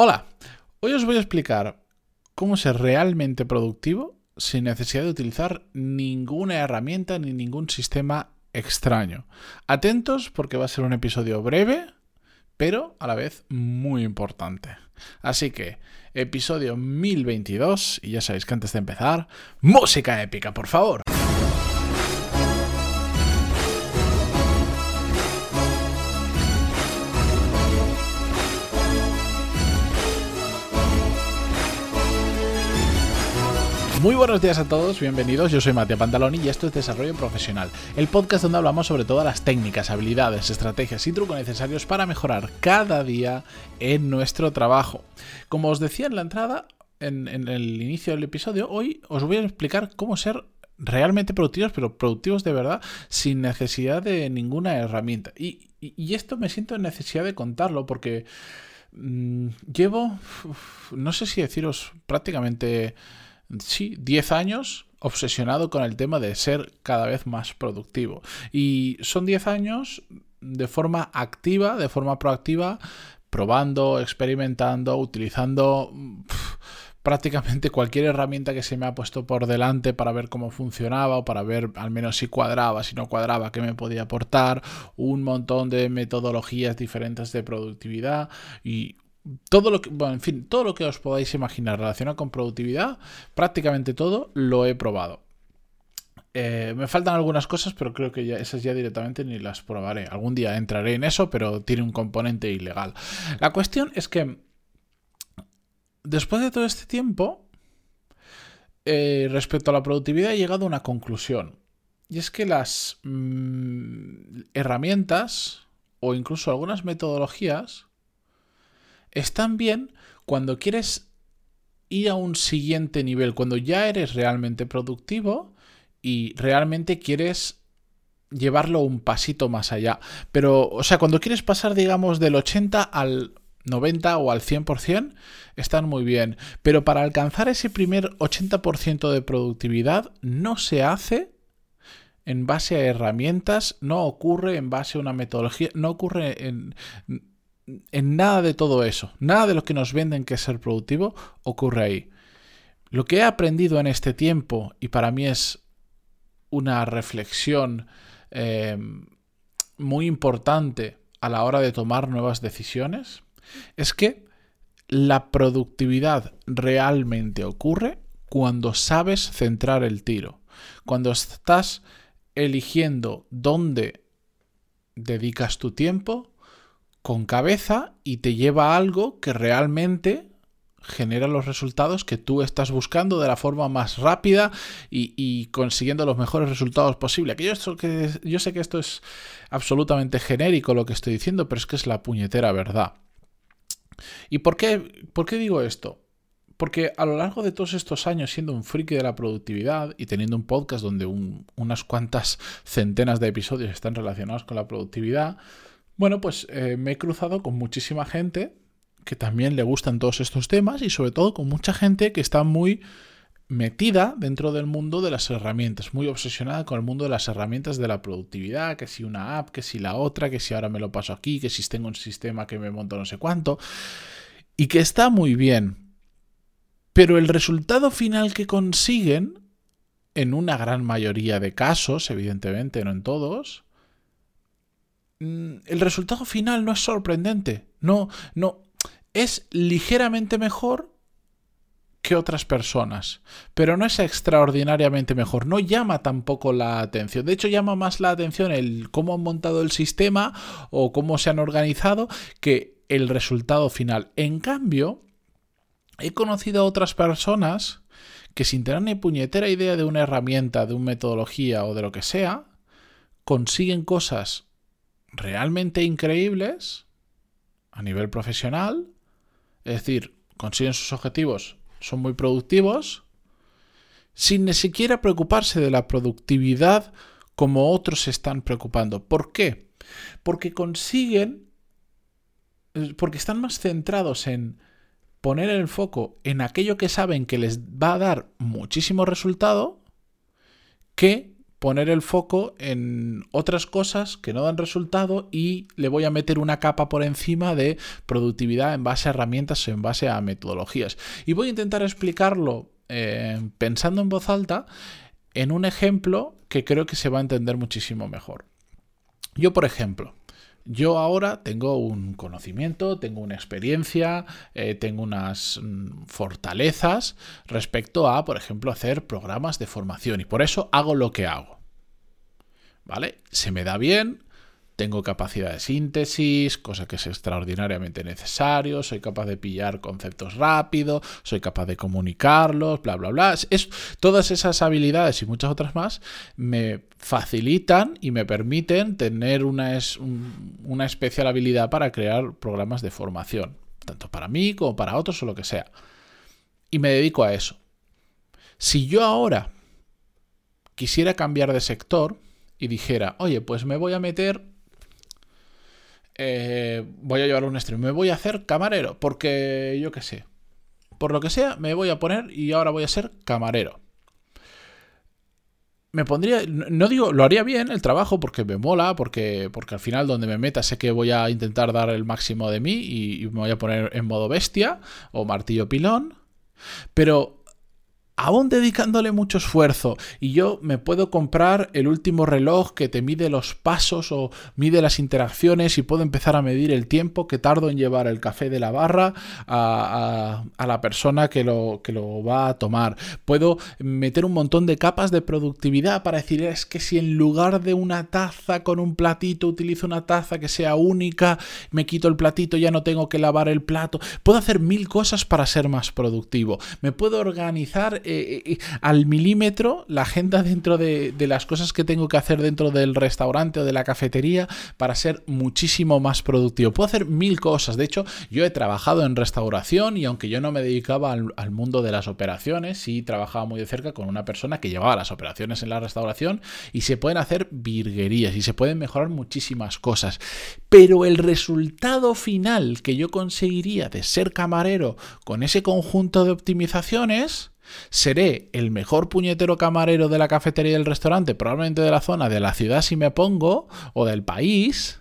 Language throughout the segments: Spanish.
Hola, hoy os voy a explicar cómo ser realmente productivo sin necesidad de utilizar ninguna herramienta ni ningún sistema extraño. Atentos porque va a ser un episodio breve, pero a la vez muy importante. Así que, episodio 1022, y ya sabéis que antes de empezar, música épica, por favor. Muy buenos días a todos, bienvenidos. Yo soy Matías Pantaloni y esto es Desarrollo Profesional, el podcast donde hablamos sobre todas las técnicas, habilidades, estrategias y trucos necesarios para mejorar cada día en nuestro trabajo. Como os decía en la entrada, en, el inicio del episodio, hoy os voy a explicar cómo ser realmente productivos, pero productivos de verdad, sin necesidad de ninguna herramienta. Y, esto me siento en necesidad de contarlo porque mm, llevo, no sé si deciros, prácticamente sí, 10 años obsesionado con el tema de ser cada vez más productivo. Y son 10 años de forma activa, de forma proactiva, probando, experimentando, utilizando prácticamente cualquier herramienta que se me ha puesto por delante para ver cómo funcionaba o para ver al menos si cuadraba, si no cuadraba, qué me podía aportar, un montón de metodologías diferentes de productividad y todo lo que, bueno, en fin, todo lo que os podáis imaginar relacionado con productividad, prácticamente todo lo he probado. Eh, me faltan algunas cosas, pero creo que ya, esas ya directamente ni las probaré. Algún día entraré en eso, pero tiene un componente ilegal. La cuestión es que después de todo este tiempo, eh, respecto a la productividad, he llegado a una conclusión. Y es que las mm, herramientas o incluso algunas metodologías están bien cuando quieres ir a un siguiente nivel, cuando ya eres realmente productivo y realmente quieres llevarlo un pasito más allá. Pero, o sea, cuando quieres pasar, digamos, del 80 al 90 o al 100%, están muy bien. Pero para alcanzar ese primer 80% de productividad, no se hace en base a herramientas, no ocurre en base a una metodología, no ocurre en en nada de todo eso, nada de lo que nos venden que es ser productivo ocurre ahí. Lo que he aprendido en este tiempo, y para mí es una reflexión em, muy importante a la hora de tomar nuevas decisiones, es que la productividad realmente ocurre cuando sabes centrar el tiro, cuando estás eligiendo dónde dedicas tu tiempo, con cabeza y te lleva a algo que realmente genera los resultados que tú estás buscando de la forma más rápida y, consiguiendo los mejores resultados posibles. Que yo, yo sé que esto es absolutamente genérico lo que estoy diciendo, pero es que es la puñetera verdad. ¿Y por qué, por qué digo esto? Porque a lo largo de todos estos años siendo un friki de la productividad y teniendo un podcast donde unas cuantas centenas de episodios están relacionados con la productividad, bueno, pues eh, me he cruzado con muchísima gente que también le gustan todos estos temas y sobre todo con mucha gente que está muy metida dentro del mundo de las herramientas, muy obsesionada con el mundo de las herramientas de la productividad, que si una app, que si la otra, que si ahora me lo paso aquí, que si tengo un sistema que me monto no sé cuánto, y que está muy bien. Pero el resultado final que consiguen, en una gran mayoría de casos, evidentemente no en todos, el resultado final no es sorprendente. No, no. Es ligeramente mejor que otras personas, pero no es extraordinariamente mejor, no llama tampoco la atención. De hecho, llama más la atención el cómo han montado el sistema o cómo se han organizado que el resultado final. En cambio, he conocido a otras personas que sin tener ni puñetera idea de una herramienta, de una metodología o de lo que sea, consiguen cosas realmente increíbles a nivel profesional, es decir, consiguen sus objetivos, son muy productivos, sin ni siquiera preocuparse de la productividad como otros se están preocupando. ¿Por qué? Porque consiguen, porque están más centrados en poner el foco en aquello que saben que les va a dar muchísimo resultado que poner el foco en otras cosas que no dan resultado y le voy a meter una capa por encima de productividad en base a herramientas en base a metodologías. Y voy a intentar explicarlo eh, pensando en voz alta en un ejemplo que creo que se va a entender muchísimo mejor. Yo, por ejemplo, yo ahora tengo un conocimiento, tengo una experiencia, eh, tengo unas mm, fortalezas respecto a, por ejemplo, hacer programas de formación y por eso hago lo que hago. ¿Vale? Se me da bien, tengo capacidad de síntesis, cosa que es extraordinariamente necesario, soy capaz de pillar conceptos rápido, soy capaz de comunicarlos, bla, bla, bla. Es, todas esas habilidades y muchas otras más me facilitan y me permiten tener una, una especial habilidad para crear programas de formación, tanto para mí como para otros o lo que sea. Y me dedico a eso. Si yo ahora quisiera cambiar de sector y dijera, oye, pues me voy a meter eh, voy a llevar un stream, me voy a hacer camarero, porque yo qué sé. Por lo que sea, me voy a poner y ahora voy a ser camarero. Me pondría, no digo, lo haría bien el trabajo porque me mola, porque, porque al final donde me meta sé que voy a intentar dar el máximo de mí y, y me voy a poner en modo bestia o martillo pilón. Pero aún dedicándole mucho esfuerzo y yo me puedo comprar el último reloj que te mide los pasos o mide las interacciones y puedo empezar a medir el tiempo que tardo en llevar el café de la barra a, la persona que lo, que lo va a tomar. Puedo meter un montón de capas de productividad para decir es que si en lugar de una taza con un platito utilizo una taza que sea única, me quito el platito, ya no tengo que lavar el plato. Puedo hacer mil cosas para ser más productivo. Me puedo organizar eh, eh, al milímetro la agenda dentro de, las cosas que tengo que hacer dentro del restaurante o de la cafetería para ser muchísimo más productivo. Puedo hacer mil cosas. De hecho, yo he trabajado en restauración y aunque yo no me dedicaba al, mundo de las operaciones, sí trabajaba muy de cerca con una persona que llevaba las operaciones en la restauración y se pueden hacer virguerías y se pueden mejorar muchísimas cosas. Pero el resultado final que yo conseguiría de ser camarero con ese conjunto de optimizaciones Seré el mejor puñetero camarero de la cafetería del restaurante, probablemente de la zona, de la ciudad si me pongo, o del país.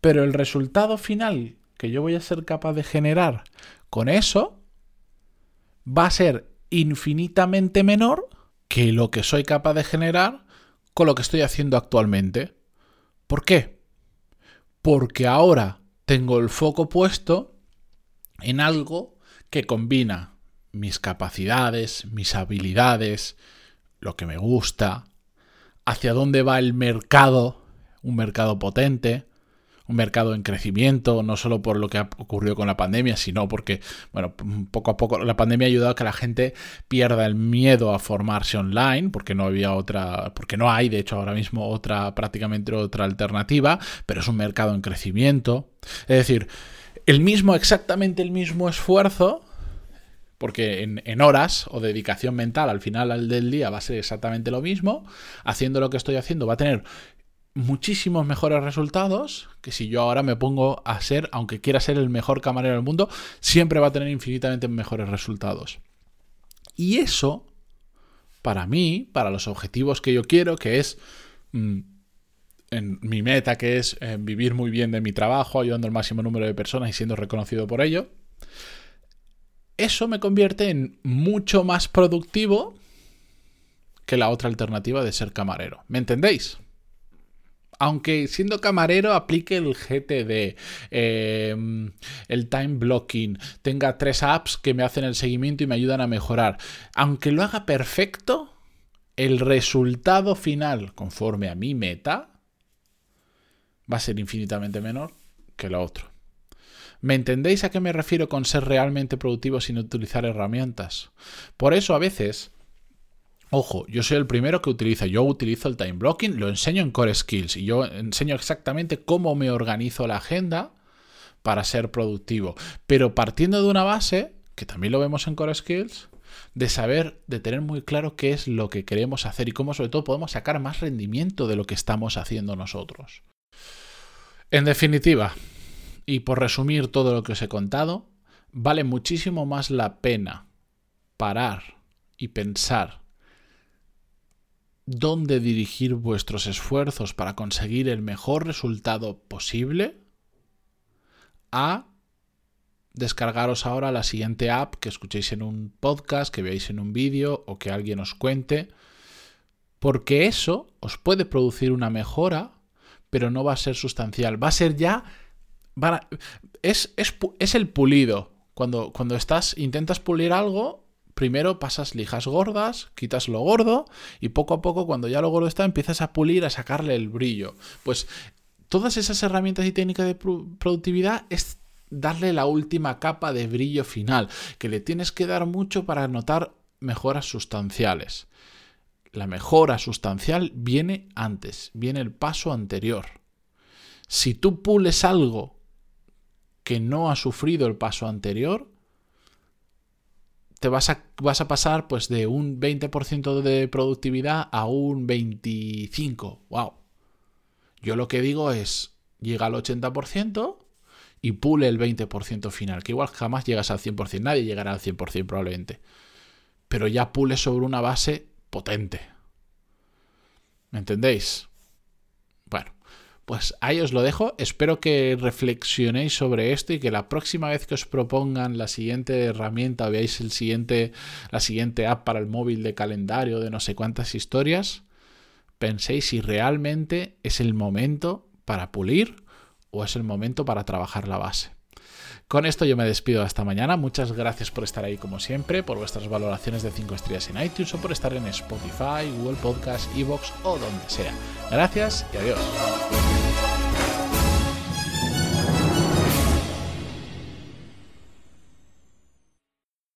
Pero el resultado final que yo voy a ser capaz de generar con eso va a ser infinitamente menor que lo que soy capaz de generar con lo que estoy haciendo actualmente. ¿Por qué? Porque ahora tengo el foco puesto en algo que combina mis capacidades, mis habilidades, lo que me gusta, hacia dónde va el mercado, un mercado potente, un mercado en crecimiento, no solo por lo que ha ocurrido con la pandemia, sino porque, bueno, poco a poco la pandemia ha ayudado a que la gente pierda el miedo a formarse online, porque no había otra, porque no hay, de hecho, ahora mismo otra, prácticamente otra alternativa, pero es un mercado en crecimiento. Es decir, el mismo, exactamente el mismo esfuerzo porque en, horas o dedicación mental al final del día va a ser exactamente lo mismo, haciendo lo que estoy haciendo va a tener muchísimos mejores resultados que si yo ahora me pongo a ser, aunque quiera ser el mejor camarero del mundo, siempre va a tener infinitamente mejores resultados. Y eso, para mí, para los objetivos que yo quiero, que es mm, en mi meta, que es eh, vivir muy bien de mi trabajo, ayudando al máximo número de personas y siendo reconocido por ello, eso me convierte en mucho más productivo que la otra alternativa de ser camarero. ¿Me entendéis? Aunque siendo camarero aplique el GTD, em, el time blocking, tenga tres apps que me hacen el seguimiento y me ayudan a mejorar. Aunque lo haga perfecto, el resultado final, conforme a mi meta, va a ser infinitamente menor que lo otro. ¿Me entendéis a qué me refiero con ser realmente productivo sin utilizar herramientas? Por eso a veces... Ojo, yo soy el primero que utiliza, yo utilizo el time blocking, lo enseño en Core Skills y yo enseño exactamente cómo me organizo la agenda para ser productivo. Pero partiendo de una base, que también lo vemos en Core Skills, de saber, de tener muy claro qué es lo que queremos hacer y cómo sobre todo podemos sacar más rendimiento de lo que estamos haciendo nosotros. En definitiva, y por resumir todo lo que os he contado, vale muchísimo más la pena parar y pensar dónde dirigir vuestros esfuerzos para conseguir el mejor resultado posible, a descargaros ahora la siguiente app que escuchéis en un podcast, que veáis en un vídeo o que alguien os cuente, porque eso os puede producir una mejora, pero no va a ser sustancial, va a ser ya... es, es, el pulido. Cuando, cuando estás, intentas pulir algo, primero pasas lijas gordas, quitas lo gordo y poco a poco cuando ya lo gordo está empiezas a pulir, a sacarle el brillo. Pues todas esas herramientas y técnicas de productividad es darle la última capa de brillo final, que le tienes que dar mucho para notar mejoras sustanciales. La mejora sustancial viene antes, viene el paso anterior. Si tú pules algo que no ha sufrido el paso anterior, te vas a, vas a pasar pues de un 20% de productividad a un 25%. ¡Wow! Yo lo que digo es, llega al 80% y pule el 20% final, que igual jamás llegas al 100%, nadie llegará al 100% probablemente, pero ya pule sobre una base potente. ¿Me entendéis? Pues ahí os lo dejo. Espero que reflexionéis sobre esto y que la próxima vez que os propongan la siguiente herramienta o veáis el siguiente, la siguiente app para el móvil de calendario de no sé cuántas historias, penséis si realmente es el momento para pulir o es el momento para trabajar la base. Con esto yo me despido hasta mañana. Muchas gracias por estar ahí como siempre, por vuestras valoraciones de 5 estrellas en iTunes o por estar en Spotify, Google Podcast, Evox o donde sea. Gracias y adiós.